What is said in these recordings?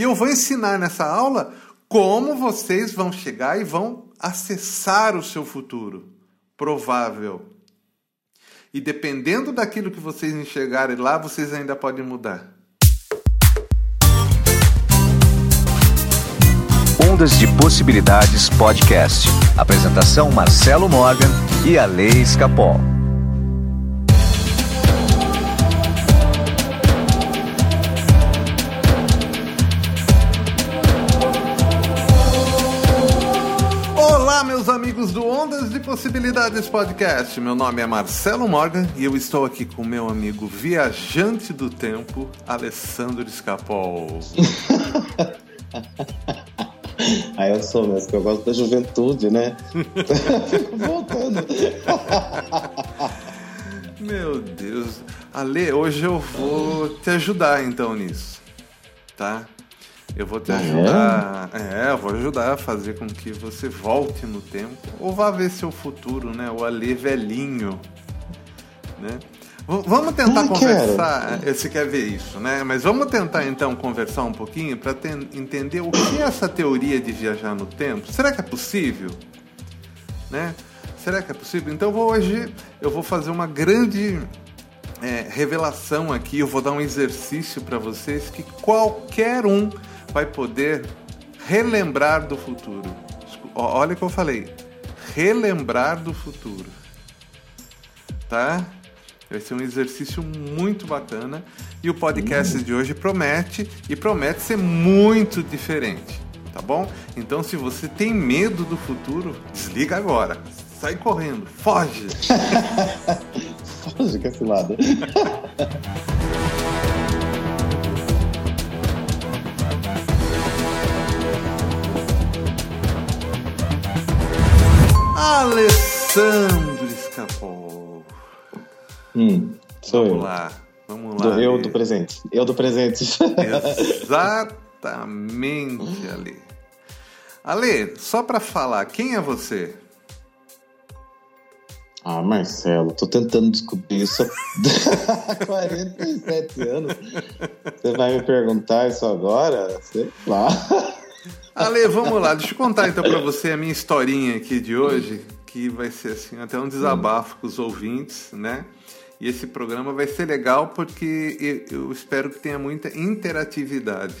E eu vou ensinar nessa aula como vocês vão chegar e vão acessar o seu futuro provável. E dependendo daquilo que vocês enxergarem lá, vocês ainda podem mudar. Ondas de Possibilidades Podcast. Apresentação Marcelo Morgan e a Lei Escapol. Amigos do Ondas de Possibilidades Podcast. Meu nome é Marcelo Morgan e eu estou aqui com meu amigo viajante do tempo, Alessandro Escapol. Aí eu sou mesmo, porque eu gosto da juventude, né? Fico voltando. Meu Deus. Ale, hoje eu vou te ajudar então nisso. Tá? Eu vou te Ah, ajudar. É? eu vou ajudar a fazer com que você volte no tempo. Ou vá ver seu futuro, né? O Ale velhinho. Né? V- Vamos tentar Ah, conversar. Você quer ver isso, né? Mas vamos tentar então conversar um pouquinho para entender o que é essa teoria de viajar no tempo. Será que é possível? né? Será que é possível? Então vou hoje eu vou fazer uma grande é, revelação aqui. Eu vou dar um exercício para vocês que qualquer um vai poder relembrar do futuro. Olha o que eu falei, relembrar do futuro, tá? Vai ser um exercício muito bacana e o podcast de hoje promete e promete ser muito diferente, tá bom? Então, se você tem medo do futuro, desliga agora, sai correndo, foge. Foge com Alessandro escapou. Hum, sou Vamos eu. lá, vamos lá. Do, eu do presente. Eu do presente. Exatamente, Ale. Ale, só para falar, quem é você? ah, Marcelo, tô tentando descobrir isso há 47 anos. Você vai me perguntar isso agora? Sei lá. Ale, vamos lá, deixa eu contar então para você a minha historinha aqui de hoje, que vai ser assim, até um desabafo com os ouvintes, né? E esse programa vai ser legal porque eu espero que tenha muita interatividade,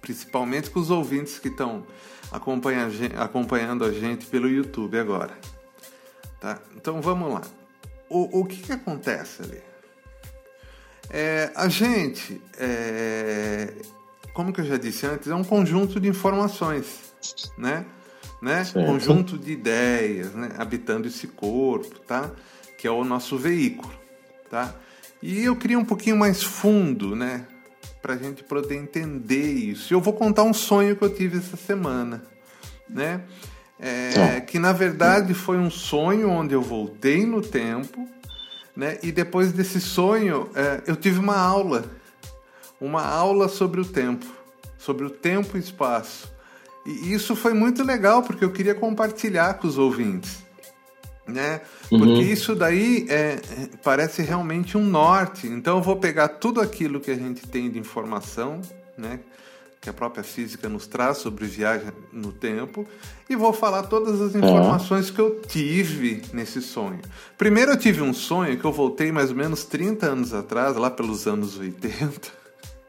principalmente com os ouvintes que estão acompanha- acompanhando a gente pelo YouTube agora. Tá? Então vamos lá. O, o que, que acontece ali? É, a gente, é, como que eu já disse antes, é um conjunto de informações, né? Né? Certo. Conjunto de ideias, né? Habitando esse corpo, tá? Que é o nosso veículo, tá? E eu queria um pouquinho mais fundo, né? Pra gente poder entender isso. E eu vou contar um sonho que eu tive essa semana, né? É, que na verdade foi um sonho onde eu voltei no tempo, né? E depois desse sonho é, eu tive uma aula, uma aula sobre o tempo, sobre o tempo e espaço. E isso foi muito legal porque eu queria compartilhar com os ouvintes, né? Porque isso daí é, é, parece realmente um norte. Então eu vou pegar tudo aquilo que a gente tem de informação, né? Que a própria física nos traz sobre viagem no tempo e vou falar todas as informações que eu tive nesse sonho. Primeiro eu tive um sonho que eu voltei mais ou menos 30 anos atrás, lá pelos anos 80,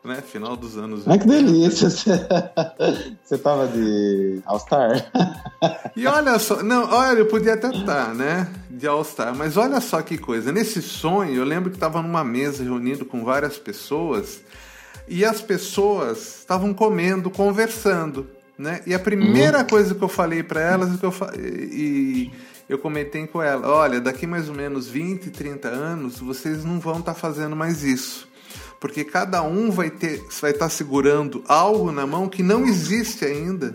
né? Final dos anos 80. Ai, que delícia. Você, tava de All-Star? E olha só, não, olha, eu podia até estar, né, de All Star, mas olha só que coisa. Nesse sonho, eu lembro que estava numa mesa reunido com várias pessoas e as pessoas estavam comendo, conversando, né? E a primeira coisa que eu falei para elas é que eu fa... e eu comentei com ela, olha, daqui mais ou menos 20, 30 anos, vocês não vão estar fazendo mais isso. Porque cada um vai ter, vai estar segurando algo na mão que não existe ainda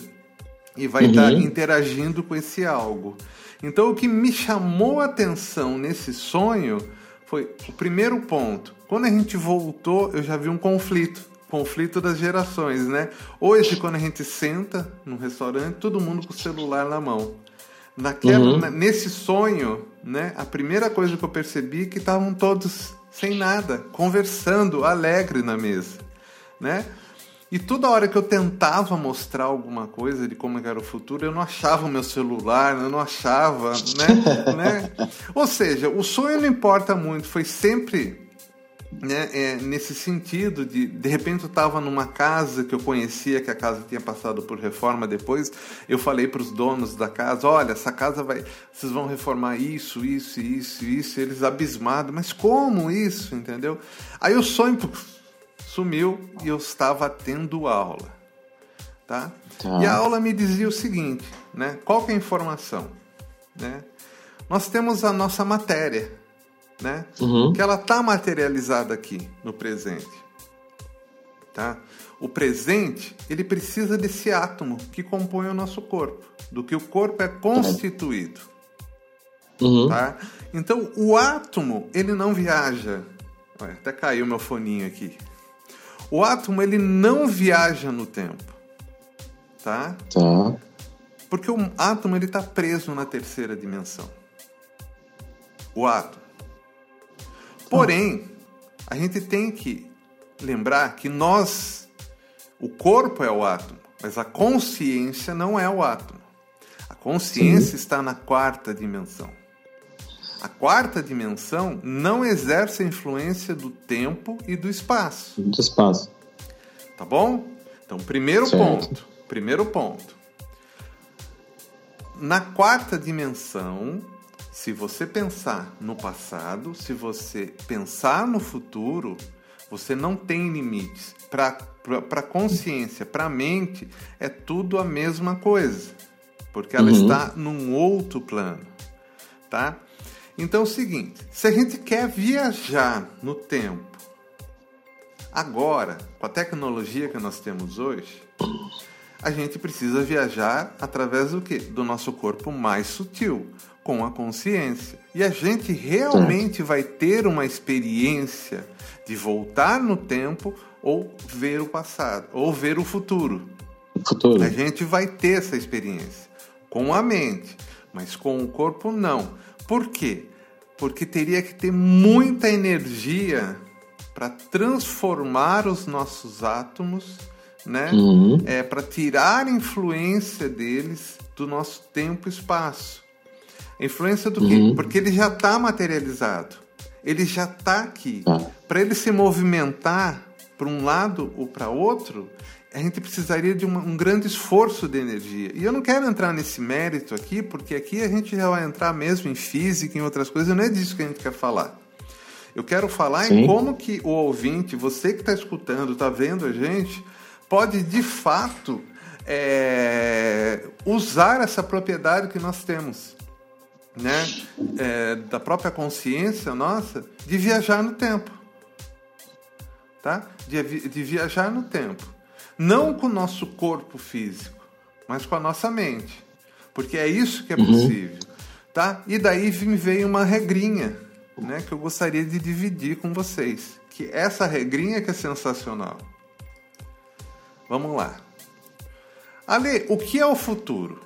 e vai estar interagindo com esse algo. Então, o que me chamou a atenção nesse sonho foi o primeiro ponto. Quando a gente voltou, eu já vi um conflito. Conflito das gerações, né? Hoje, quando a gente senta num restaurante, todo mundo com o celular na mão. Naquela, na- nesse sonho, né? A primeira coisa que eu percebi é que estavam todos sem nada, conversando, alegre na mesa, né? E toda hora que eu tentava mostrar alguma coisa de como era o futuro, eu não achava o meu celular, eu não achava, né? né? Ou seja, o sonho não importa muito, foi sempre né, é, nesse sentido de de repente eu estava numa casa que eu conhecia que a casa tinha passado por reforma depois eu falei para os donos da casa olha essa casa vai vocês vão reformar isso isso isso isso eles abismados mas como isso? entendeu? Aí o sonho sumiu e eu estava tendo aula tá, tá. e a aula me dizia o seguinte né qual que é a informação né? Nós temos a nossa matéria né? Uhum. Que ela está materializada aqui no presente, tá? O presente ele precisa desse átomo que compõe o nosso corpo, do que o corpo é constituído, uhum. tá? Então o átomo ele não viaja. Olha, até caiu meu foninho aqui. O átomo ele não viaja no tempo, tá? Tá. Porque o átomo ele está preso na terceira dimensão. O átomo Porém, a gente tem que lembrar que nós, o corpo é o átomo, mas a consciência não é o átomo. A consciência Sim. está na quarta dimensão. A quarta dimensão não exerce a influência do tempo e do espaço. Do espaço. Tá bom? Então, primeiro certo. ponto. Primeiro ponto. Na quarta dimensão, se você pensar no passado, se você pensar no futuro, você não tem limites. Para a consciência, para a mente, é tudo a mesma coisa, porque ela uhum. está num outro plano, tá? Então é o seguinte, se a gente quer viajar no tempo, agora, com a tecnologia que nós temos hoje, a gente precisa viajar através do quê? Do nosso corpo mais sutil, com a consciência. E a gente realmente vai ter uma experiência de voltar no tempo ou ver o passado, ou ver o futuro. futuro. A gente vai ter essa experiência com a mente, mas com o corpo não. Por quê? Porque teria que ter muita energia para transformar os nossos átomos, né? Uhum. É, para tirar a influência deles do nosso tempo e espaço. Influência do uhum. quê? Porque ele já está materializado. Ele já está aqui. Tá. Para ele se movimentar para um lado ou para outro, a gente precisaria de uma, um grande esforço de energia. E eu não quero entrar nesse mérito aqui, porque aqui a gente já vai entrar mesmo em física, em outras coisas, não é disso que a gente quer falar. Eu quero falar Sim. em como que o ouvinte, você que está escutando, está vendo a gente, pode de fato é, usar essa propriedade que nós temos né, é, da própria consciência nossa de viajar no tempo. Tá? De, de viajar no tempo. Não com o nosso corpo físico, mas com a nossa mente. Porque é isso que é uhum. possível. Uhum. Tá? E daí me veio uma regrinha né, que eu gostaria de dividir com vocês. Que essa regrinha que é sensacional. Vamos lá. Ale, o que é o futuro?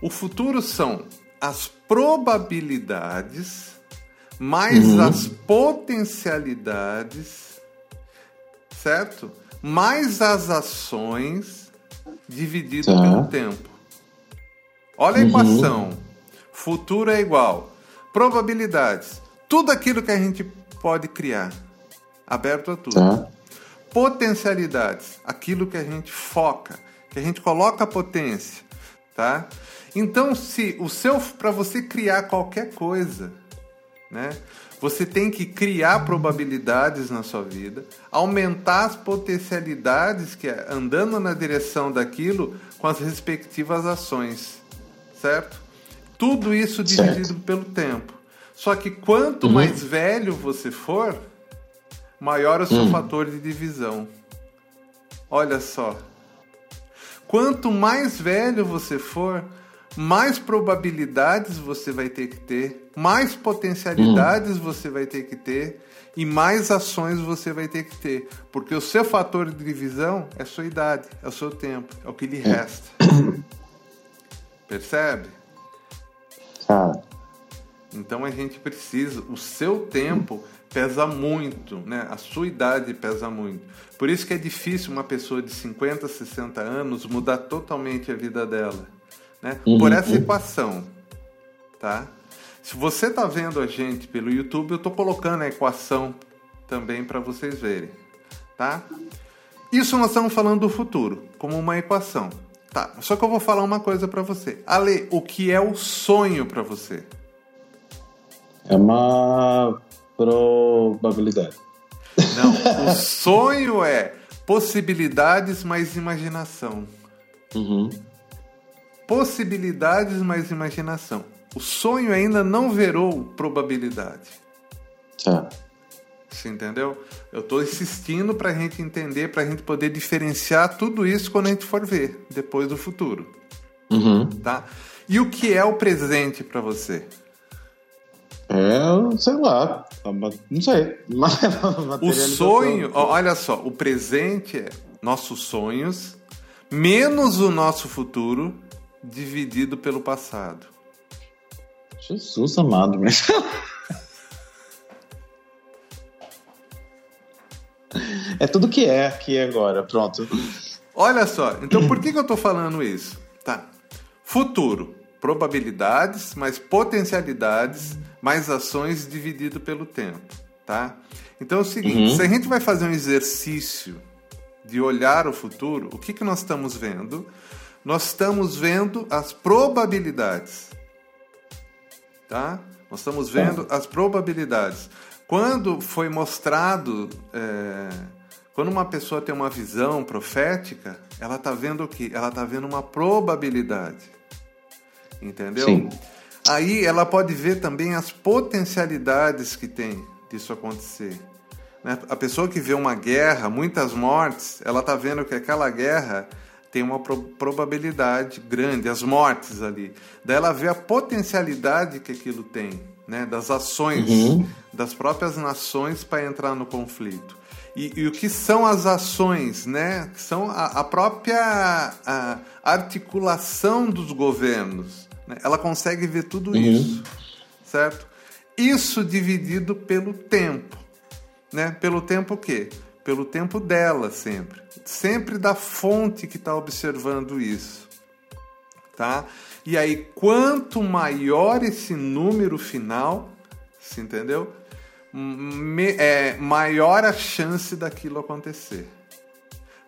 O futuro são as probabilidades mais uhum. as potencialidades, certo? Mais as ações dividido tá. pelo tempo. Olha a uhum. equação. Futuro é igual. Probabilidades. Tudo aquilo que a gente pode criar. Aberto a tudo. Tá. Potencialidades. Aquilo que a gente foca. Que a gente coloca a potência. Tá? Então, se o seu para você criar qualquer coisa, né? Você tem que criar probabilidades na sua vida, aumentar as potencialidades que é andando na direção daquilo com as respectivas ações, certo? Tudo isso dividido certo. pelo tempo. Só que quanto uhum. mais velho você for, maior é o seu uhum. fator de divisão. Olha só. Quanto mais velho você for, mais probabilidades você vai ter que ter, mais potencialidades hum. você vai ter que ter e mais ações você vai ter que ter. Porque o seu fator de divisão é a sua idade, é o seu tempo, é o que lhe é. resta. Percebe? Ah. Então a gente precisa, o seu tempo pesa muito, né? A sua idade pesa muito. Por isso que é difícil uma pessoa de 50, 60 anos mudar totalmente a vida dela, né? Uhum. Por essa equação, tá? Se você está vendo a gente pelo YouTube, eu estou colocando a equação também para vocês verem, tá? Isso nós estamos falando do futuro, como uma equação. Tá, só que eu vou falar uma coisa para você. Ale, o que é o sonho para você? É uma probabilidade. Não, o sonho é possibilidades mais imaginação. Uhum. Possibilidades mais imaginação. O sonho ainda não virou probabilidade. Tá. Você entendeu? Eu estou insistindo para a gente entender, para a gente poder diferenciar tudo isso quando a gente for ver depois do futuro, Uhum. tá? E o que é o presente para você? É, sei lá. Não sei. O sonho, olha só, o presente é nossos sonhos menos o nosso futuro dividido pelo passado. Jesus amado, mas. É tudo que é aqui agora, pronto. Olha só, então por que, que eu estou falando isso? Tá. Futuro, probabilidades mais potencialidades mais ações dividido pelo tempo, tá? Então é o seguinte, Uhum. se a gente vai fazer um exercício de olhar o futuro, o que, que nós estamos vendo? Nós estamos vendo as probabilidades, tá? Nós estamos vendo as probabilidades. Quando foi mostrado, é, quando uma pessoa tem uma visão profética, ela está vendo o quê? Ela está vendo uma probabilidade, entendeu? Sim. Aí ela pode ver também as potencialidades que tem disso acontecer. né? A pessoa que vê uma guerra, muitas mortes, ela está vendo que aquela guerra tem uma pro- probabilidade grande, as mortes ali. Daí ela vê a potencialidade que aquilo tem, né? das ações Uhum. das próprias nações para entrar no conflito. E, e o que são as ações, né? Que São a, a própria a articulação dos governos. né? Ela consegue ver tudo isso, certo? Isso dividido pelo tempo, né? Pelo tempo o quê? Pelo tempo dela sempre, sempre da fonte que está observando isso, tá? E aí quanto maior esse número final, se entendeu? Me- é, maior a chance daquilo acontecer.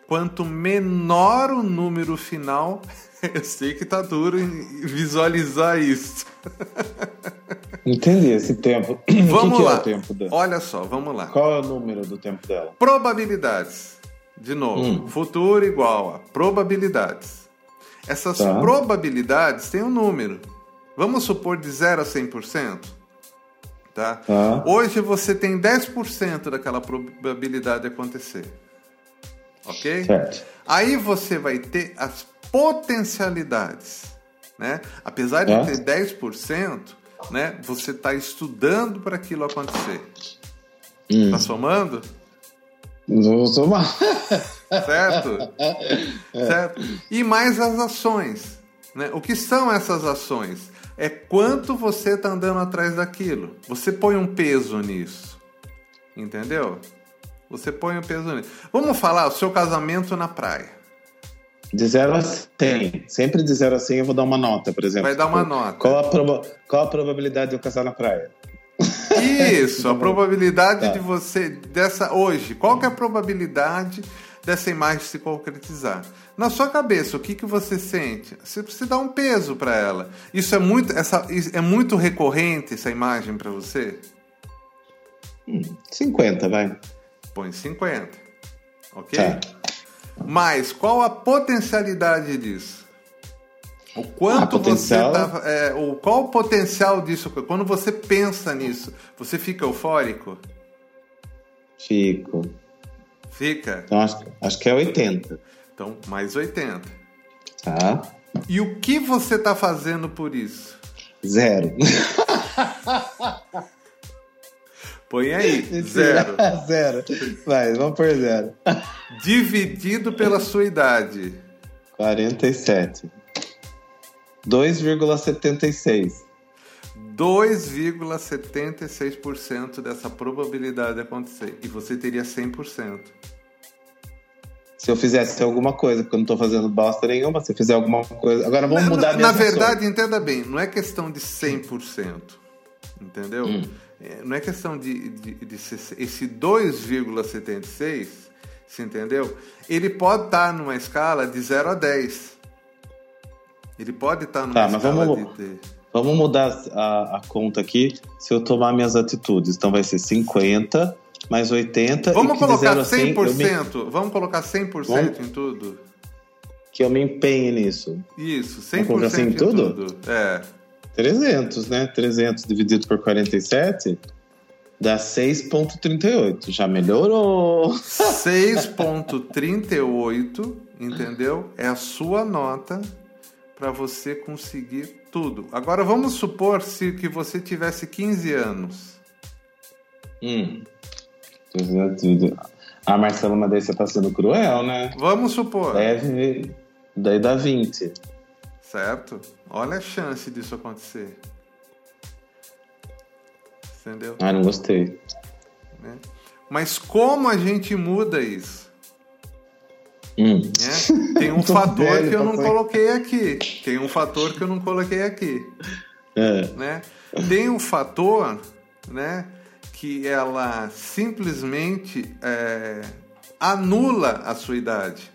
Quanto menor o número final, eu sei que tá duro visualizar isso. Entendi esse tempo. Vamos o que, lá. que é o tempo dela? Olha só, vamos lá. Qual é o número do tempo dela? Probabilidades. De novo, Hum. futuro igual a probabilidades. Essas Tá. probabilidades têm um número. Vamos supor de 0 a 100%. Tá? Tá. Hoje você tem 10% daquela probabilidade de acontecer. Ok? Certo. Aí você vai ter as potencialidades, né? Apesar de É. ter 10%, né? Você está estudando para aquilo acontecer. Hum. Tá somando? Vou somar. Certo? Certo? E mais as ações. Né? O que são essas ações? É quanto você está andando atrás daquilo. Você põe um peso nisso. Entendeu? Você põe um peso nisso. Vamos falar o seu casamento na praia. De 0 a 100. Sempre de 0 a 100 eu vou dar uma nota, por exemplo. Vai dar uma Tipo, nota. Qual a, proba- qual a probabilidade de eu casar na praia? Isso, a probabilidade Tá. de você dessa hoje. Qual que é a probabilidade dessa imagem se concretizar? Na sua cabeça, o que, que você sente? Você precisa dar um peso para ela. Isso é muito, essa, é muito recorrente essa imagem para você? 50, vai. Põe 50. Ok? Tá. Mas qual a potencialidade disso? O quanto Ah, potencial- você tá, é, o qual o potencial disso? Quando você pensa nisso, você fica eufórico? Fico. Fica? Então acho, acho que é 80. Então, mais 80. Tá? E o que você está fazendo por isso? Zero. Põe aí, zero. zero. Vai, vamos por zero. Dividido pela sua idade. 47. 2,76. 2,76% dessa probabilidade de acontecer. E você teria 100%. Se eu fizesse alguma coisa, porque eu não estou fazendo bosta nenhuma, se eu fizer alguma coisa. Agora vamos mudar Na, minha na verdade, entenda bem, não é questão de 100%. Entendeu? Hum. É, Não é questão de, de, de ser- esse 2,76, você entendeu? Ele pode estar numa escala de 0 a 10. Ele pode estar numa Tá, mas escala vamos- de, de- Vamos mudar a, a conta aqui se eu tomar minhas atitudes. Então vai ser 50 mais 80. e Vamos colocar zero a 100 eu me- 100%. Vamos colocar 100% Vamos- em tudo? que eu me empenhe nisso. Isso, 100% Vamos colocar assim em em tudo? tudo. É. 300, né? 300 dividido por 47 dá 6,38. Já melhorou. 6.38, entendeu? É a sua nota para você conseguir tudo. Agora vamos supor se que você tivesse 15 anos. Hum. 300 dividido. Ah, Marcelo, mas daí você tá sendo cruel, né? Vamos supor, Deve. Daí dá 20. Certo? Olha a chance disso acontecer. Entendeu? Ah, não gostei. Né? Mas como a gente muda isso? Hum. né? Tem um fator velho que eu pra não coloquei aqui. Tem um fator que eu não coloquei aqui. É. né? Tem um fator, né, que ela simplesmente é, anula a sua idade.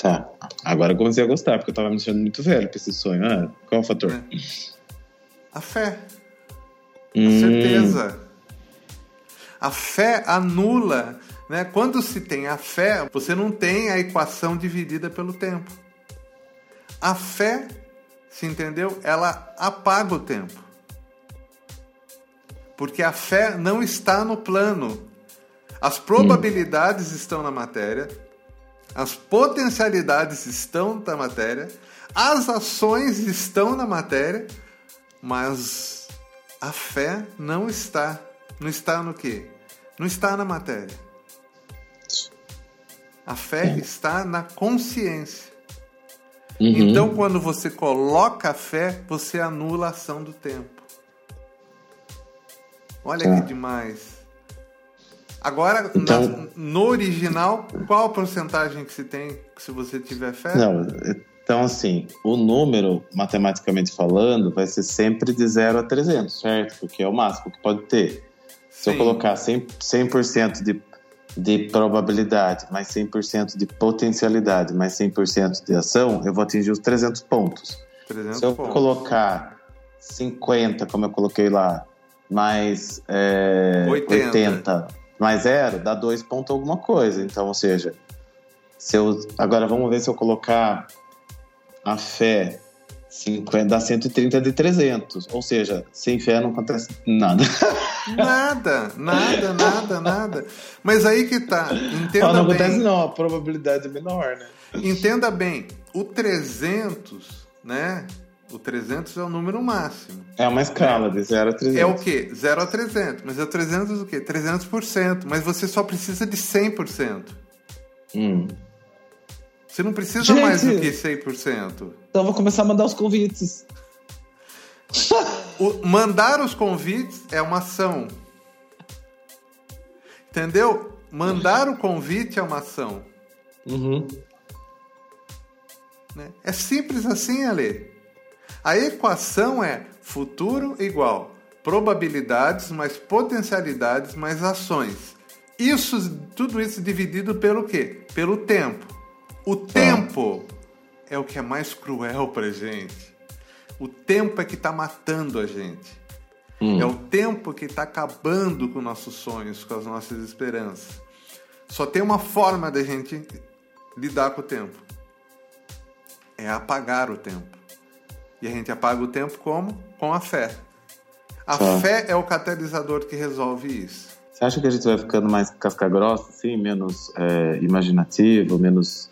Tá. Agora eu comecei a gostar, porque eu tava me achando muito velho pra esse sonho. Ah, qual é o fator? né? A fé, a Hum, certeza. A fé anula, né? Quando se tem a fé, você não tem a equação dividida pelo tempo. A fé, se entendeu? Ela apaga o tempo. Porque a fé não está no plano. As probabilidades estão na matéria, as potencialidades estão na matéria, as ações estão na matéria, mas a fé não está. Não está no quê? Não está na matéria. A fé está na consciência. uhum. Então, quando você coloca a fé, você anula a ação do tempo. Olha Tá. que demais. Agora, Então- na- no original, qual a porcentagem que se tem se você tiver fé? Não, então assim, o número, matematicamente falando, vai ser sempre de 0 a 300, certo? Porque é o máximo que pode ter. Se eu Sim. colocar 100%, 100% de, de probabilidade, mais 100% de potencialidade, mais 100% de ação, eu vou atingir os 300 pontos. 300 Se eu pontos. colocar 50, como eu coloquei lá, mais é, 80. 80. Mais zero, dá 2 pontos alguma coisa. Então, ou seja, se eu, agora vamos ver se eu colocar a fé 50, dá 130 de 300. Ou seja, sem fé não acontece nada. Nada, nada, nada, nada. Mas aí que tá. Entenda não, não bem. acontece não, a probabilidade é menor, né? Entenda bem, o 300, né? O 300 é o número máximo. É uma escala de 0 a 300. É o quê? 0 a 300. Mas é o 300 o quê? 300%. Mas você só precisa de 100%. Hum. Você não precisa Gente! mais do que 100%. Então eu vou começar a mandar os convites. O, mandar os convites é uma ação. Entendeu? Mandar o convite é uma ação. Uhum. né? É simples assim, Ale. A equação é futuro igual probabilidades mais potencialidades mais ações. Isso, tudo isso dividido pelo quê? Pelo tempo. O tempo é o que é mais cruel pra gente. O tempo é que tá matando a gente. É o tempo que está acabando com nossos sonhos, com as nossas esperanças. Só tem uma forma da gente lidar com o tempo. É apagar o tempo. E a gente apaga o tempo como? Com a fé. A fé é o catalisador que resolve isso. Você acha que a gente vai ficando mais casca grossa, assim, menos é, imaginativo, menos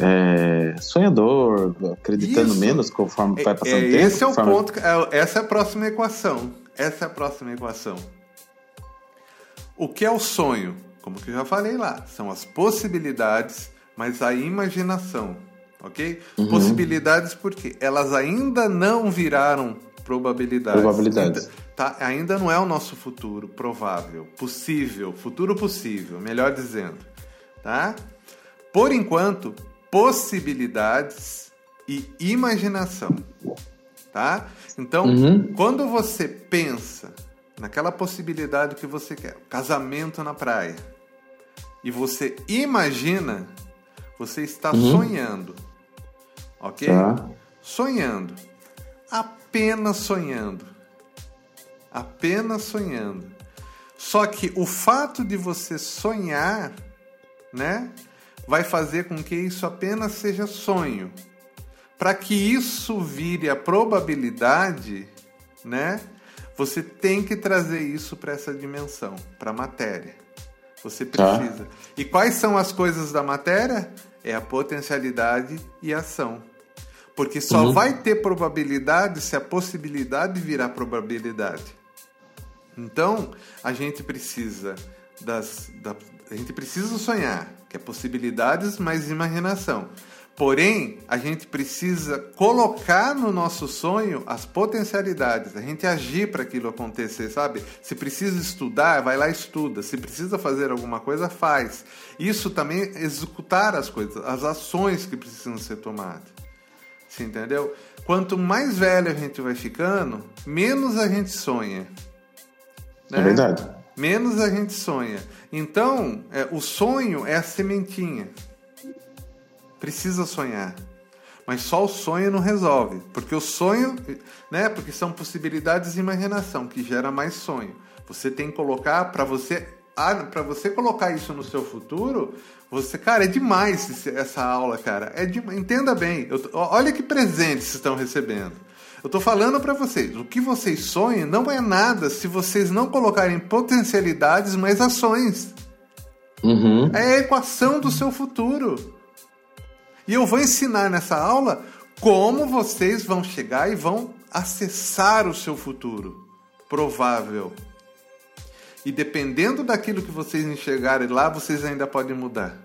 é, sonhador, acreditando Isso. menos conforme vai É, passando é, o tempo? esse é o conforme- ponto. é- essa é a próxima equação. Essa é a próxima equação. O que é o sonho? Como que eu já falei lá, são as possibilidades, mas a imaginação. Ok? Uhum. Possibilidades porque elas ainda não viraram probabilidades. Probabilidades. Ainda, tá, ainda não é o nosso futuro provável, possível, futuro possível, melhor dizendo, tá? Por enquanto, possibilidades e imaginação, tá? Então, uhum. quando você pensa naquela possibilidade que você quer, casamento na praia, e você imagina, você está uhum. sonhando, ok? Tá. Sonhando, apenas sonhando, apenas sonhando. Só que o fato de você sonhar, né, vai fazer com que isso apenas seja sonho. Para que isso vire a probabilidade, né? Você tem que trazer isso para essa dimensão, para a matéria. Você tá. precisa. Tá. E quais são as coisas da matéria? É a potencialidade e a ação. Porque só uhum. vai ter probabilidade se a possibilidade virar probabilidade. Então, a gente precisa das, da, a gente precisa sonhar, que é possibilidades mais imaginação. Porém, a gente precisa colocar no nosso sonho as potencialidades, a gente agir para aquilo acontecer, sabe? Se precisa estudar, vai lá e estuda. Se precisa fazer alguma coisa, faz. Isso também é executar as coisas, as ações que precisam ser tomadas. Você entendeu? Quanto mais velho a gente vai ficando, menos a gente sonha. Né? É verdade. Menos a gente sonha. Então, é, o sonho é a sementinha. Precisa sonhar. Mas só o sonho não resolve. Porque o sonho, né? Porque são possibilidades de imaginação que gera mais sonho. Você tem que colocar para você para você colocar isso no seu futuro, você, cara, é demais essa aula, cara. É de, entenda bem. Eu, olha que presente vocês estão recebendo. Eu estou falando para vocês, o que vocês sonham não é nada se vocês não colocarem potencialidades, mas ações. Uhum. É a equação do seu futuro. E eu vou ensinar nessa aula como vocês vão chegar e vão acessar o seu futuro provável. E dependendo daquilo que vocês enxergarem lá, vocês ainda podem mudar.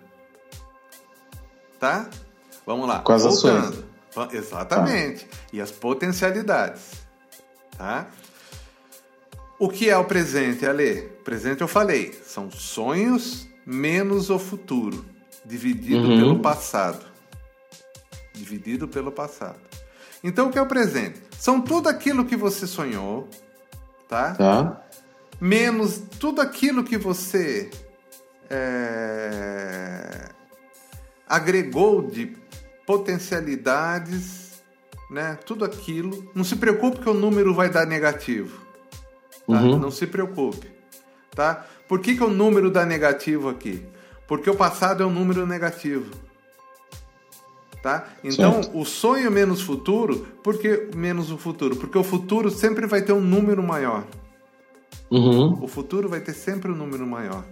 Tá? Vamos lá. Com as ações. Exatamente. Tá. E as potencialidades. Tá? O que é o presente, Ale? Presente eu falei, são sonhos menos o futuro, dividido uhum. pelo passado dividido pelo passado. Então, o que é o presente? São tudo aquilo que você sonhou, tá? Tá. Menos tudo aquilo que você é, agregou de potencialidades, né? Tudo aquilo. Não se preocupe que o número vai dar negativo. Tá? Uhum. Não se preocupe, tá? Por que, que o número dá negativo aqui? Porque o passado é um número negativo. Tá? Então, certo. o sonho menos futuro, por que menos o futuro? Porque o futuro sempre vai ter um número maior. Uhum. O futuro vai ter sempre um número maior.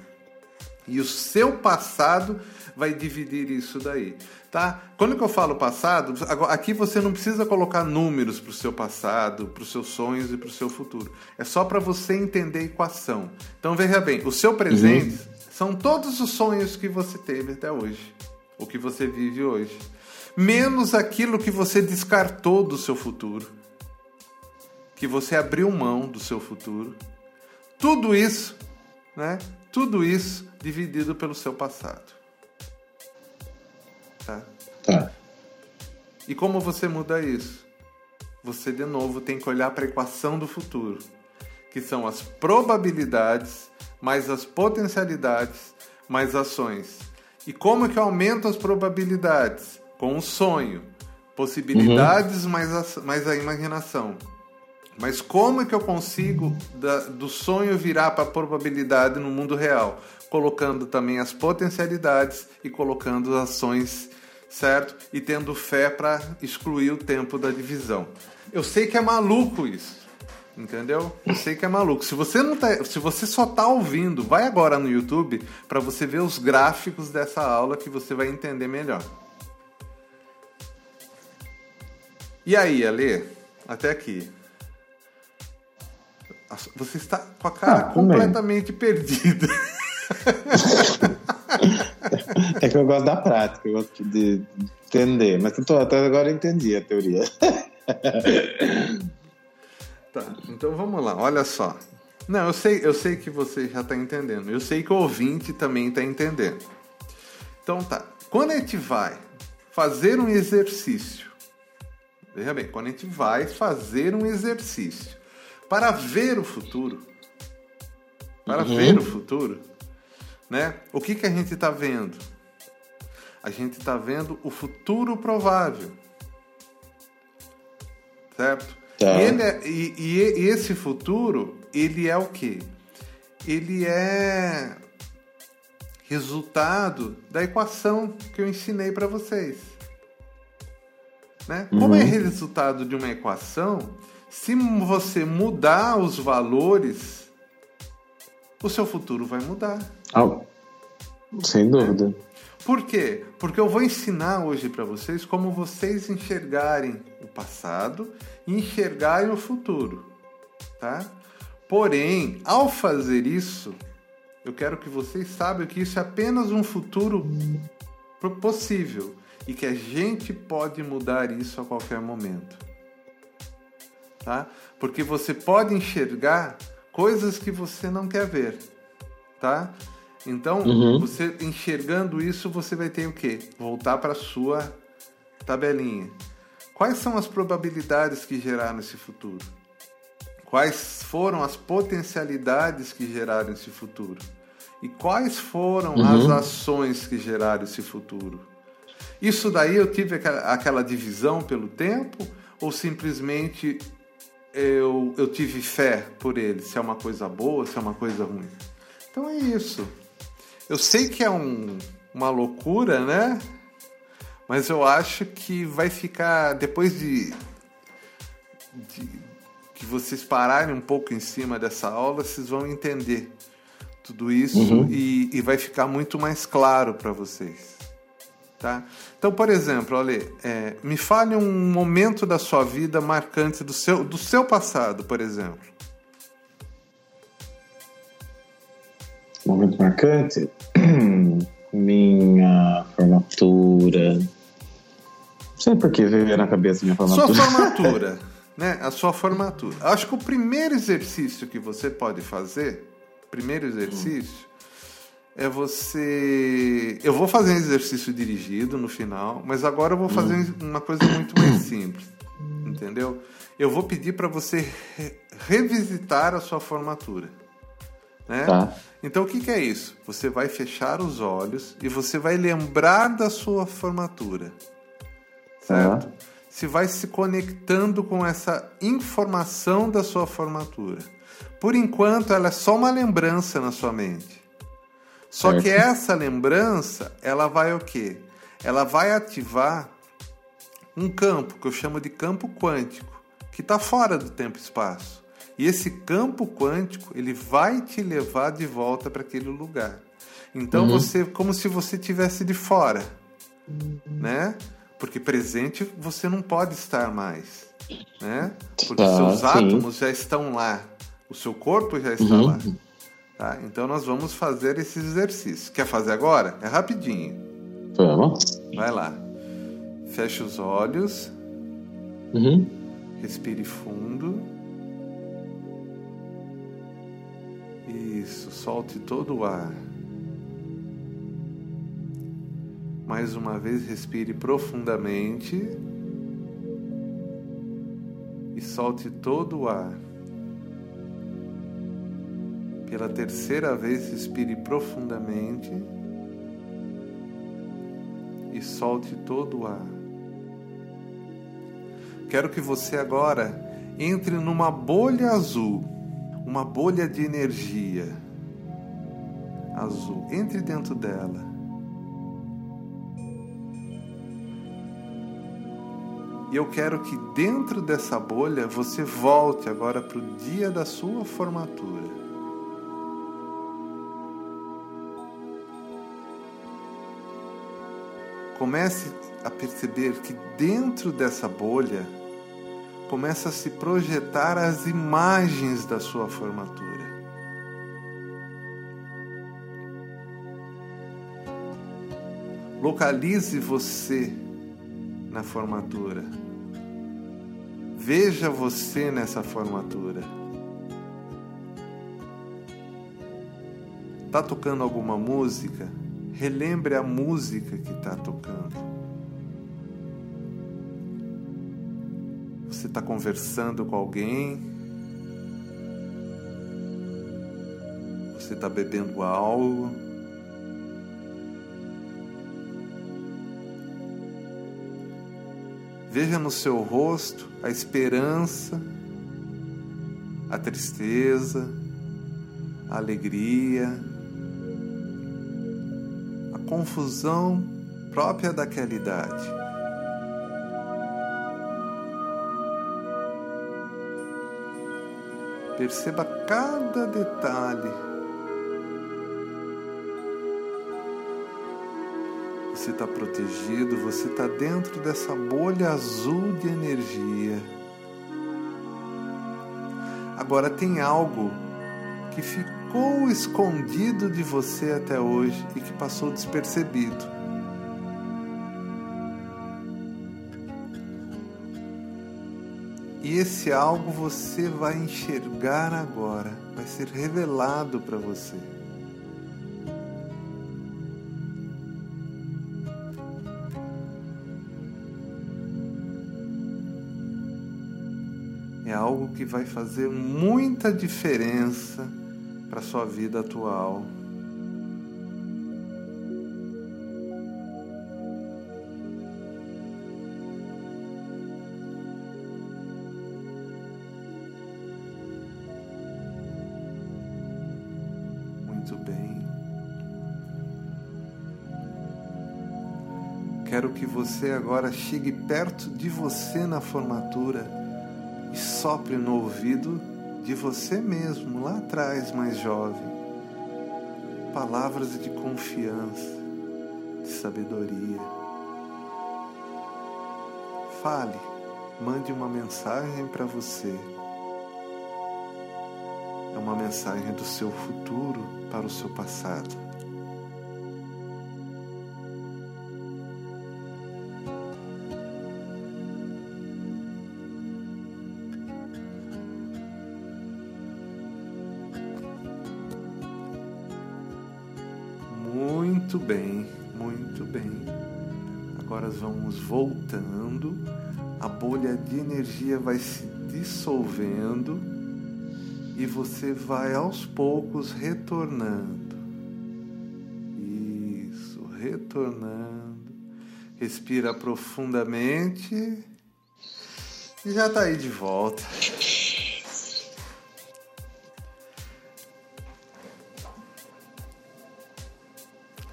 E o seu passado vai dividir isso daí, tá? Quando que eu falo passado, aqui você não precisa colocar números para o seu passado, para os seus sonhos e para o seu futuro. É só para você entender a equação. Então veja bem, o seu presente uhum. são todos os sonhos que você teve até hoje, o que você vive hoje menos aquilo que você descartou do seu futuro, que você abriu mão do seu futuro. Tudo isso, né? Tudo isso dividido pelo seu passado. Tá? Tá. E como você muda isso? Você de novo tem que olhar para a equação do futuro, que são as probabilidades mais as potencialidades mais ações. E como que eu aumento as probabilidades? Com um sonho, possibilidades uhum. mais, a, mais a imaginação. Mas como é que eu consigo da, do sonho virar para a probabilidade no mundo real? Colocando também as potencialidades e colocando ações, certo? E tendo fé para excluir o tempo da divisão. Eu sei que é maluco isso. Entendeu? Eu sei que é maluco. Se você não tá, se você só tá ouvindo, vai agora no YouTube para você ver os gráficos dessa aula que você vai entender melhor. E aí, Ale? Até aqui. Você está com a cara ah, completamente perdida. é que eu gosto da prática, eu gosto de entender, mas tô, até agora eu entendi a teoria. tá, então vamos lá, olha só. Não, eu sei, eu sei que você já está entendendo. Eu sei que o ouvinte também está entendendo. Então tá. Quando a gente vai fazer um exercício, veja bem, quando a gente vai fazer um exercício para ver o futuro, para uhum. ver o futuro, né? O que que a gente está vendo? A gente está vendo o futuro provável, certo? Tá. E, ele é, e, e, esse futuro, ele é o quê? Ele é resultado da equação que eu ensinei para vocês. Né? Uhum. Como é resultado de uma equação, se você mudar os valores, o seu futuro vai mudar. Oh, sem dúvida. Por quê? Porque eu vou ensinar hoje para vocês como vocês enxergarem o passado e enxergarem o futuro, tá? Porém, ao fazer isso, eu quero que vocês saibam que isso é apenas um futuro possível e que a gente pode mudar isso a qualquer momento, tá? Porque você pode enxergar coisas que você não quer ver, tá? Então, uhum. você enxergando isso, você vai ter o quê? Voltar para sua tabelinha. Quais são as probabilidades que geraram esse futuro? Quais foram as potencialidades que geraram esse futuro? E quais foram uhum. as ações que geraram esse futuro? Isso daí eu tive aquela divisão pelo tempo ou simplesmente eu, eu tive fé por ele, se é uma coisa boa, se é uma coisa ruim? Então é isso. Eu sei que é um, uma loucura, né? Mas eu acho que vai ficar depois de, de que vocês pararem um pouco em cima dessa aula, vocês vão entender tudo isso uhum. e, e, vai ficar muito mais claro para vocês. Tá? Então, por exemplo, olha, é, me fale um momento da sua vida marcante do seu, do seu passado, por exemplo. Momento marcante? minha formatura. Não sei por que veio na cabeça minha formatura. Sua formatura, né? A sua formatura. Acho que o primeiro exercício que você pode fazer, primeiro exercício, é você. Eu vou fazer um exercício dirigido no final, mas agora eu vou fazer hum. uma coisa muito mais simples, entendeu? Eu vou pedir para você revisitar a sua formatura. Né? Tá. Então o que, que é isso? Você vai fechar os olhos e você vai lembrar da sua formatura. Certo? Tá. Se vai se conectando com essa informação da sua formatura. Por enquanto, ela é só uma lembrança na sua mente. Só certo. que essa lembrança, ela vai o quê? Ela vai ativar um campo que eu chamo de campo quântico, que está fora do tempo e espaço. E esse campo quântico, ele vai te levar de volta para aquele lugar. Então uhum. você, como se você tivesse de fora, né? Porque presente você não pode estar mais, né? Porque tá, seus sim. átomos já estão lá, o seu corpo já está uhum. lá. Tá? Então nós vamos fazer esse exercício. Quer fazer agora? É rapidinho. Vamos. Vai lá. Feche os olhos. Uhum. Respire fundo. Isso, solte todo o ar. Mais uma vez, respire profundamente e solte todo o ar. Pela terceira vez, respire profundamente e solte todo o ar. Quero que você agora entre numa bolha azul uma bolha de energia azul. Entre dentro dela. E eu quero que dentro dessa bolha você volte agora para o dia da sua formatura. Comece a perceber que dentro dessa bolha começa a se projetar as imagens da sua formatura. Localize você na formatura. Veja você nessa formatura. Tá tocando alguma música? Relembre a música que está tocando. Você está conversando com alguém? Você está bebendo algo? Veja no seu rosto a esperança, a tristeza, a alegria, confusão própria daquela idade. Perceba cada detalhe você está protegido, você está dentro dessa bolha azul de energia. Agora tem algo que ficou escondido de você até hoje e que passou despercebido. E esse algo você vai enxergar agora, vai ser revelado para você. é algo que vai fazer muita diferença para sua vida atual. Muito bem. Quero que você agora chegue perto de você na formatura e sopre no ouvido de você mesmo, lá atrás, mais jovem, palavras de confiança, de sabedoria. Fale, mande uma mensagem para você. É uma mensagem do seu futuro para o seu passado. Agora vamos voltando. A bolha de energia vai se dissolvendo e você vai aos poucos retornando. Isso, retornando. Respira profundamente e já está aí de volta.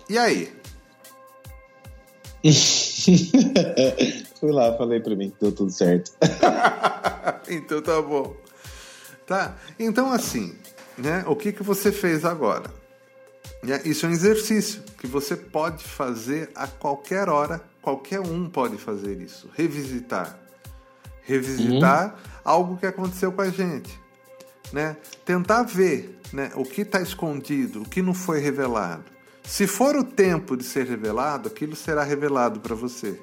E aí? Fui lá, falei pra mim que deu tudo certo. então tá bom. Tá? Então assim, né? O que, que você fez agora? Isso é um exercício que você pode fazer a qualquer hora, qualquer um pode fazer isso. Revisitar. Revisitar uhum. algo que aconteceu com a gente. Né? Tentar ver né, o que está escondido, o que não foi revelado. Se for o tempo de ser revelado, aquilo será revelado para você.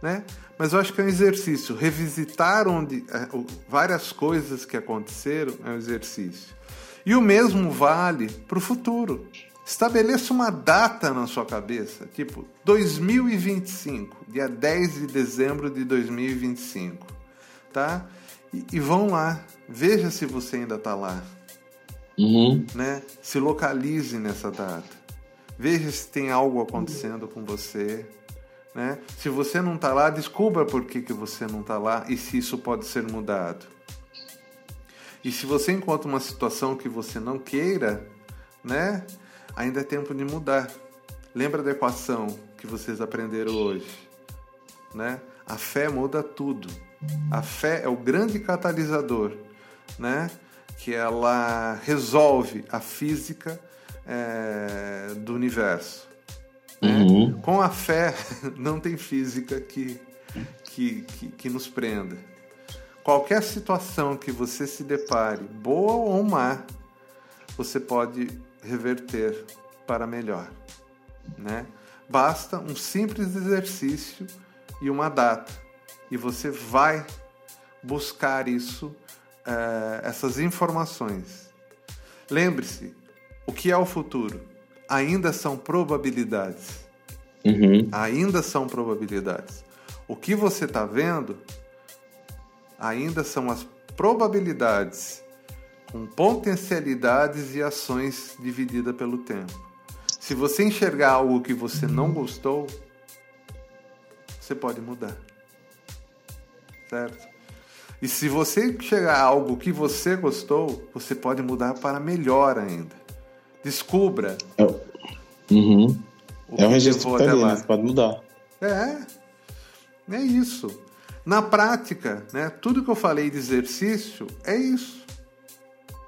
Né? Mas eu acho que é um exercício. Revisitar onde, é, várias coisas que aconteceram é um exercício. E o mesmo vale para o futuro. Estabeleça uma data na sua cabeça, tipo 2025, dia 10 de dezembro de 2025, tá? E, e vão lá, veja se você ainda está lá, uhum. né? Se localize nessa data. Veja se tem algo acontecendo com você. Né? Se você não está lá, descubra por que, que você não está lá e se isso pode ser mudado. E se você encontra uma situação que você não queira, né? ainda é tempo de mudar. Lembra da equação que vocês aprenderam hoje? Né? A fé muda tudo. A fé é o grande catalisador, né? que ela resolve a física é, do universo. Né? Uhum. Com a fé, não tem física que, que, que, que nos prenda. Qualquer situação que você se depare, boa ou má, você pode reverter para melhor. Né? Basta um simples exercício e uma data. E você vai buscar isso, é, essas informações. Lembre-se, o que é o futuro? Ainda são probabilidades. Uhum. Ainda são probabilidades. O que você está vendo ainda são as probabilidades com potencialidades e ações dividida pelo tempo. Se você enxergar algo que você não gostou, você pode mudar. Certo? E se você a algo que você gostou, você pode mudar para melhor ainda. Descubra. É, uhum. é um registro que tá ali, pode mudar. É, é isso. Na prática, né, tudo que eu falei de exercício é isso.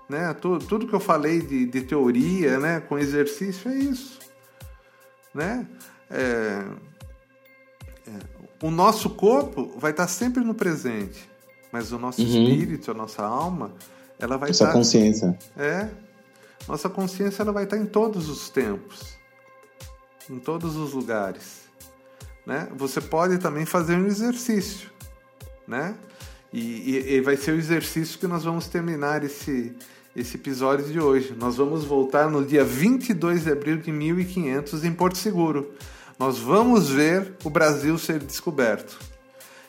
Né? Tudo, tudo que eu falei de, de teoria né, com exercício é isso. Né? É, é, o nosso corpo vai estar sempre no presente, mas o nosso Uhum. espírito, a nossa alma, ela vai Essa estar consciência. é. Nossa consciência ela vai estar em todos os tempos, em todos os lugares, né? Você pode também fazer um exercício, né? E, e- e vai ser o exercício que nós vamos terminar esse esse episódio de hoje. Nós vamos voltar no dia 22 de abril de 1500 em Porto Seguro. Nós vamos ver o Brasil ser descoberto.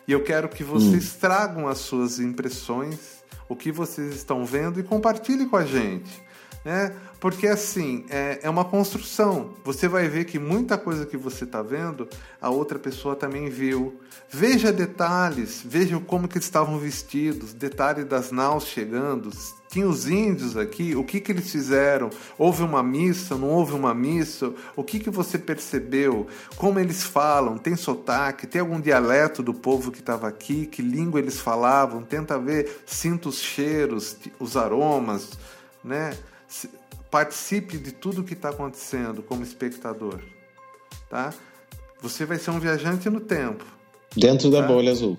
E eu quero que vocês tragam as suas impressões, o que vocês estão vendo e compartilhem com a gente. Né? Porque assim, é, é uma construção. Você vai ver que muita coisa que você está vendo, a outra pessoa também viu. Veja detalhes, veja como que eles estavam vestidos, detalhe das naus chegando. Tinha os índios aqui, o que, que eles fizeram? Houve uma missa, não houve uma missa? O que, que você percebeu? Como eles falam? Tem sotaque? Tem algum dialeto do povo que estava aqui? Que língua eles falavam? Tenta ver, sinta os cheiros, os aromas, né? Participe de tudo que está acontecendo como espectador, tá? Você vai ser um viajante no tempo Dentro da Tá. bolha azul.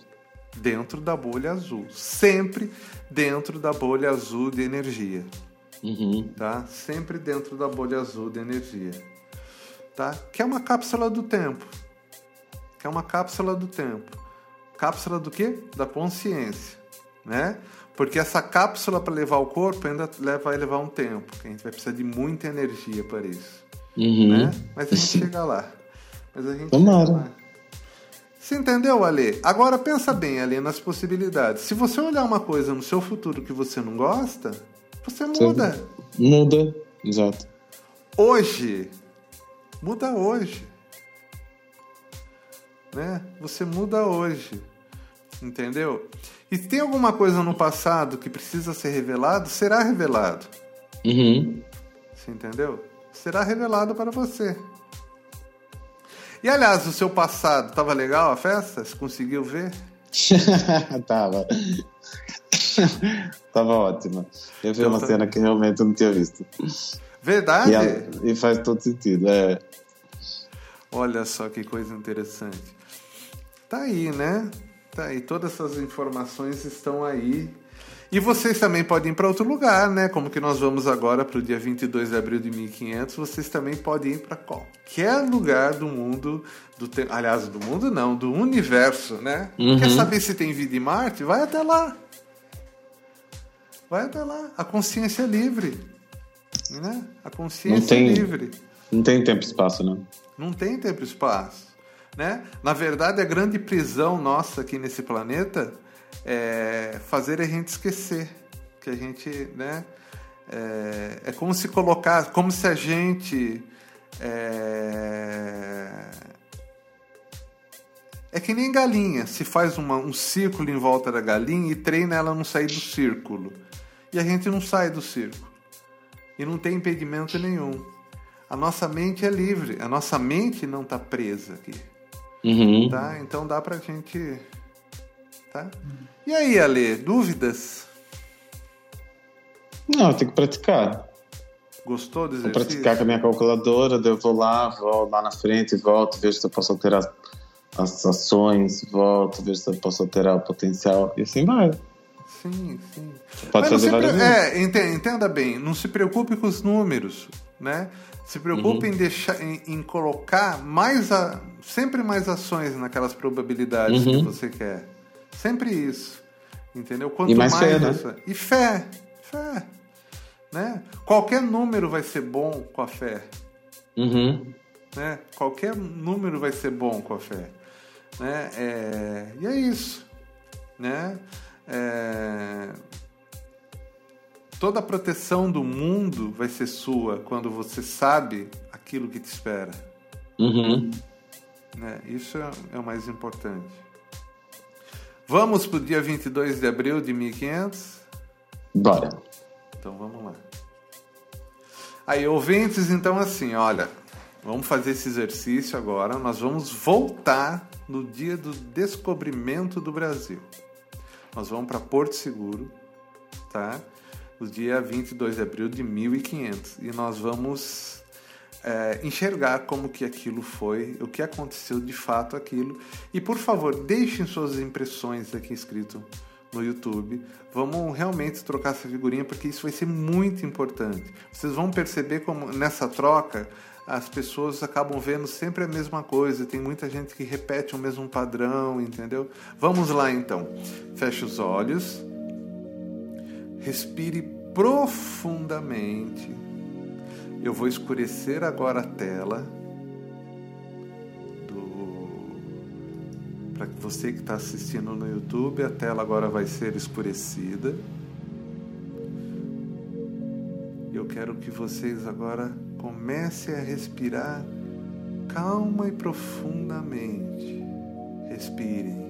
dentro da bolha azul, sempre dentro da bolha azul de energia, Uhum. tá? Sempre dentro da bolha azul de energia, tá? Que é uma cápsula do tempo, que é uma cápsula do tempo, cápsula do quê? Da consciência, né? Porque essa cápsula para levar o corpo ainda leva, vai levar um tempo, a gente vai precisar de muita energia para isso, Uhum. né? Mas a gente chega lá. Mas a gente Tomara. chega lá. Você entendeu, Ale? Agora pensa bem, Ale, nas possibilidades. Se você olhar uma coisa no seu futuro que você não gosta, você muda. Muda. Exato. Hoje. Muda hoje. Né? Você muda hoje. Entendeu? E se tem alguma coisa no passado que precisa ser revelado, será revelado. Uhum. Você entendeu? Será revelado para você. E aliás, o seu passado estava legal a festa? Você conseguiu ver? Tava. Tava ótima. Eu vi Eu uma também. cena que realmente eu não tinha visto. Verdade? E, ela- e faz todo sentido. É. Olha só que coisa interessante. Tá aí, né? Tá aí. Todas essas informações estão aí. E vocês também podem ir para outro lugar, né? Como que nós vamos agora para o dia 22 de abril de 1500, vocês também podem ir para qualquer lugar do mundo, do te... aliás, do mundo não, do universo, né? Uhum. Quer saber se tem vida em Marte? Vai até lá. Vai até lá. A consciência é livre. Né? A consciência Não tem- é livre. Não tem tempo e espaço, não. Não tem tempo e espaço. Né? Na verdade, a grande prisão nossa aqui nesse planeta é fazer a gente esquecer. Que a gente. Né? É, é como se colocar. Como se a gente. É, é que nem galinha. Se faz uma- um círculo em volta da galinha e treina ela a não sair do círculo. E a gente não sai do círculo. E não tem impedimento nenhum. A nossa mente é livre. A nossa mente não está presa aqui. Uhum. Tá? Então dá pra gente. Tá? E aí, Ale, dúvidas? Não, tem que praticar. Gostou do Vou exercício? praticar com a minha calculadora, daí eu vou lá, vou lá na frente, volto, vejo se eu posso alterar as ações, volto, vejo se eu posso alterar o potencial, e assim vai. Sim, sim. Pode Mas não fazer se várias vezes. É, entenda bem, não se preocupe com os números, né? Se preocupe Uhum. em deixar, em, em colocar mais a, sempre mais ações naquelas probabilidades Uhum. que você quer. Sempre isso. Entendeu? Quanto E mais fé, né? essa- E fé. Fé. Né? Qualquer número vai ser bom com a fé. Uhum. né? Qualquer número vai ser bom com a fé, né? É, e é isso, né? É, toda a proteção do mundo vai ser sua quando você sabe aquilo que te espera, Uhum. né? Isso é, é o mais importante. Vamos para o dia 22 de abril de 1500? Bora. Então vamos lá. Aí, ouvintes, então assim, olha, vamos fazer esse exercício agora. Nós vamos voltar no dia do descobrimento do Brasil. Nós vamos para Porto Seguro, tá? No dia 22 de abril de 1500. E nós vamos é, enxergar como que aquilo foi, o que aconteceu de fato aquilo. E por favor, deixem suas impressões aqui escrito no YouTube. Vamos realmente trocar essa figurinha porque isso vai ser muito importante. Vocês vão perceber como nessa troca as pessoas acabam vendo sempre a mesma coisa. Tem muita gente que repete o mesmo padrão, entendeu? Vamos lá então. Feche os olhos. Respire profundamente. Eu vou escurecer agora a tela do para você que está assistindo no YouTube, a tela agora vai ser escurecida. Eu quero que vocês agora comecem a respirar calma e profundamente. Respirem.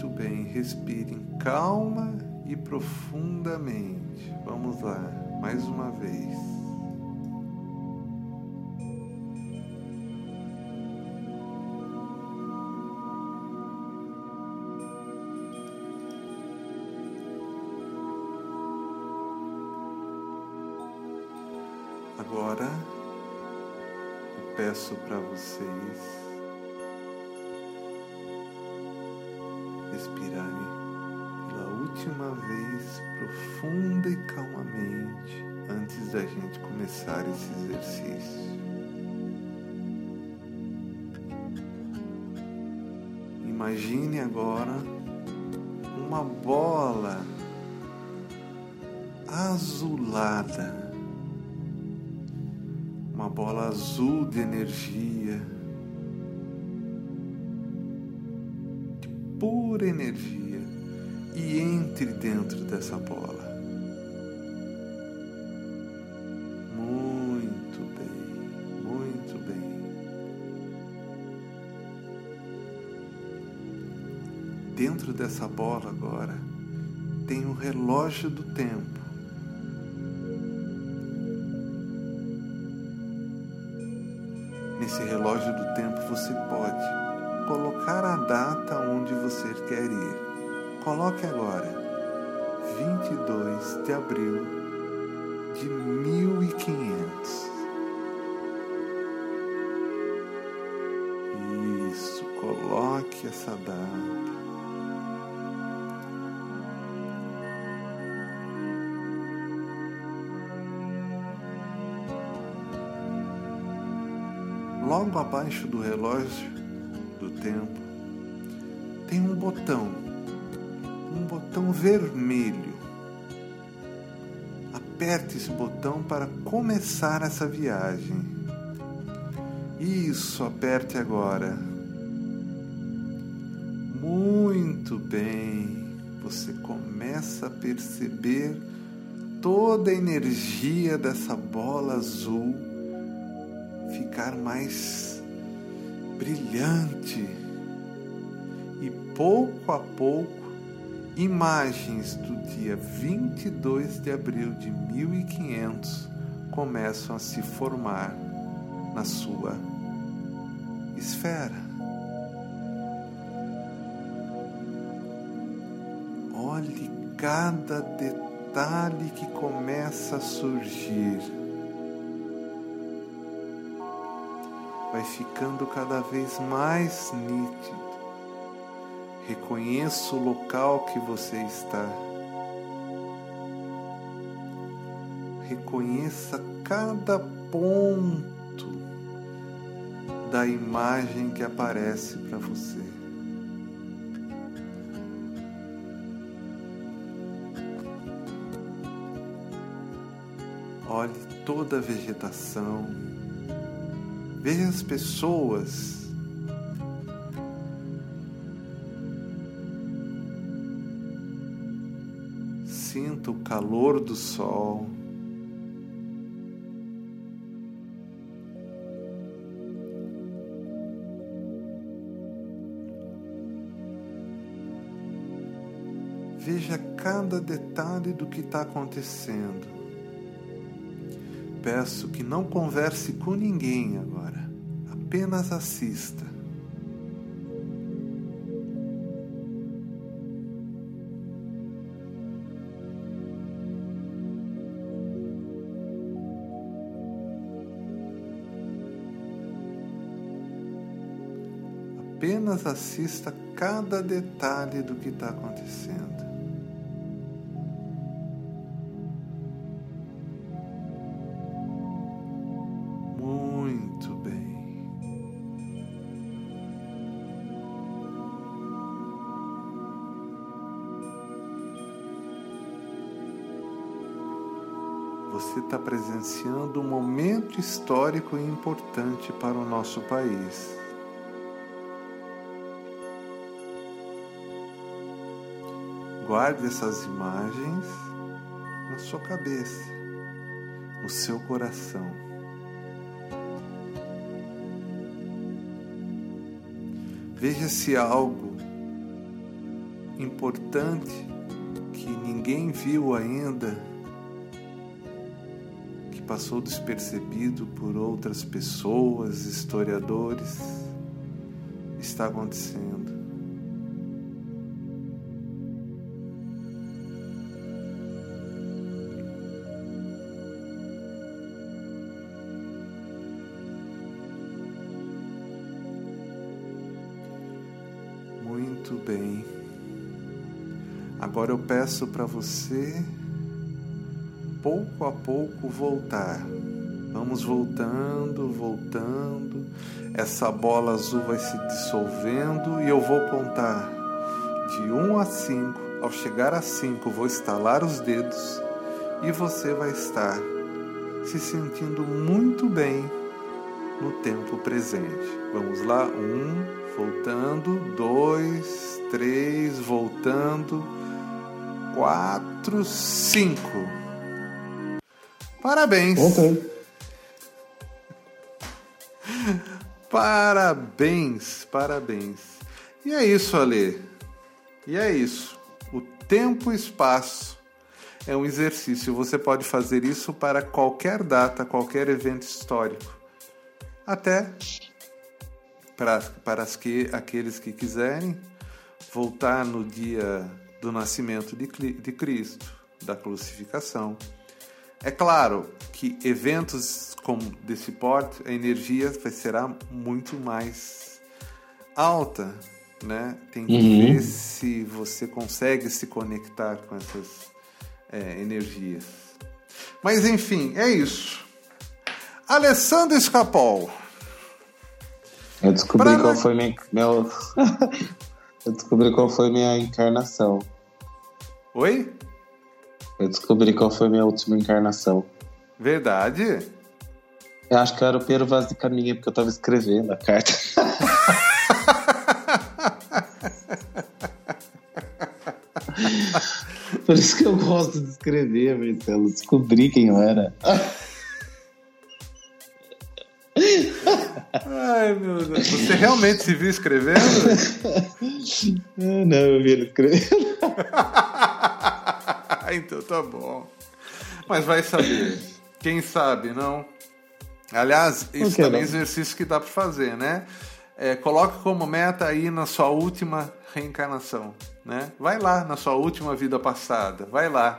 Muito bem, respirem calma e profundamente. Vamos lá, mais uma vez. Agora eu peço para vocês última vez profunda e calmamente antes da gente começar esse exercício. Imagine agora uma bola azulada, uma bola azul de energia, de pura energia, entre dentro dessa bola. Muito bem, muito bem. Dentro dessa bola agora tem o relógio do tempo. Nesse relógio do tempo você pode colocar a data onde você quer ir. Coloque agora, 22 de abril de 1500. Isso, coloque essa data. Logo abaixo do relógio do tempo tem um botão, um botão vermelho. Aperte esse botão para começar essa viagem. Isso, aperte agora. Muito bem. Você começa a perceber toda a energia dessa bola azul ficar mais brilhante. E pouco a pouco, imagens do dia 22 de abril de 1500 começam a se formar na sua esfera. Olhe cada detalhe que começa a surgir. Vai ficando cada vez mais nítido. Reconheça o local que você está. reconheça cada ponto da imagem que aparece para você. Olhe toda a vegetação, veja as pessoas calor do sol. Veja cada detalhe do que está acontecendo. Peço que não converse com ninguém agora, apenas assista. Apenas assista cada detalhe do que está acontecendo. Muito bem. Você está presenciando um momento histórico e importante para o nosso país. Guarde essas imagens na sua cabeça, no seu coração. Veja se algo importante que ninguém viu ainda, que passou despercebido por outras pessoas, historiadores, está acontecendo. Agora eu peço para você, pouco a pouco, voltar. Vamos voltando, voltando. Essa bola azul vai se dissolvendo e eu vou contar de 1 a 5. Ao chegar a 5, vou estalar os dedos e você vai estar se sentindo muito bem no tempo presente. Vamos lá? Um, voltando. Dois, três, voltando. Quatro, cinco. Parabéns! Voltei. Parabéns, parabéns. E é isso, Ale. E é isso. O tempo e espaço é um exercício. Você pode fazer isso para qualquer data, qualquer evento histórico. Até para, para as que, aqueles que quiserem voltar no dia do nascimento de, de Cristo, da crucificação. É claro que eventos como desse porte, a energia será muito mais alta, né? Tem que Uhum. ver se você consegue se conectar com essas é, energias. Mas enfim, é isso. Alessandro Escapol. Eu descobri Pra- qual foi minha, meu... Eu descobri qual foi minha encarnação. Oi? Eu descobri qual foi minha última encarnação. Verdade? Eu acho que eu era o Pedro Vaz de Caminha, porque eu tava escrevendo a carta. Por isso que eu gosto de escrever, Marcelo. Descobri quem eu era. Ai, meu Deus. Você realmente se viu escrevendo? Ah, não, eu vi ele escrevendo. então tá bom. Mas vai saber. Quem sabe, não? Aliás, isso também é exercício que dá para fazer, né? É, coloque como meta aí na sua última reencarnação, né? Vai lá na sua última vida passada, vai lá.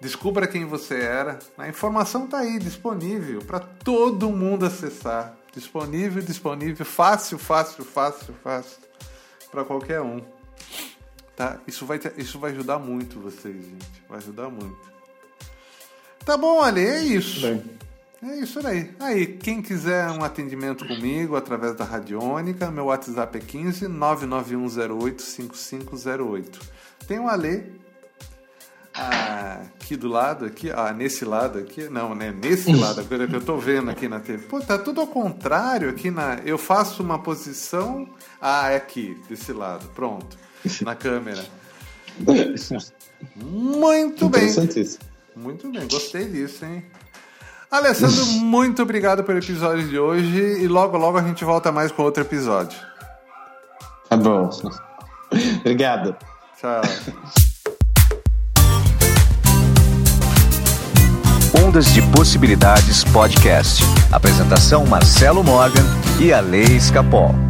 Descubra quem você era. A informação tá aí disponível para todo mundo acessar. Disponível, disponível, fácil, fácil, fácil, fácil para qualquer um. Tá? Isso vai, te- isso vai ajudar muito vocês, gente. Vai ajudar muito. Tá bom, Ale, é isso. Bem. É isso aí. Aí, quem quiser um atendimento comigo através da Radiônica, meu WhatsApp é 15 99108 5508. Tem o Ale aqui do lado, aqui, ah, nesse lado aqui, não, né? Nesse lado, agora que eu tô vendo aqui na TV. Pô, tá tudo ao contrário aqui na. Eu faço uma posição. Ah, é aqui, desse lado. Pronto. Na câmera. Muito bem. Muito bem, gostei disso, hein? Alessandro, muito obrigado pelo episódio de hoje e logo logo a gente volta mais com outro episódio. Tá bom. Obrigado. Tchau. Ondas de Possibilidades Podcast. Apresentação Marcelo Morgan e a Lei Escapol.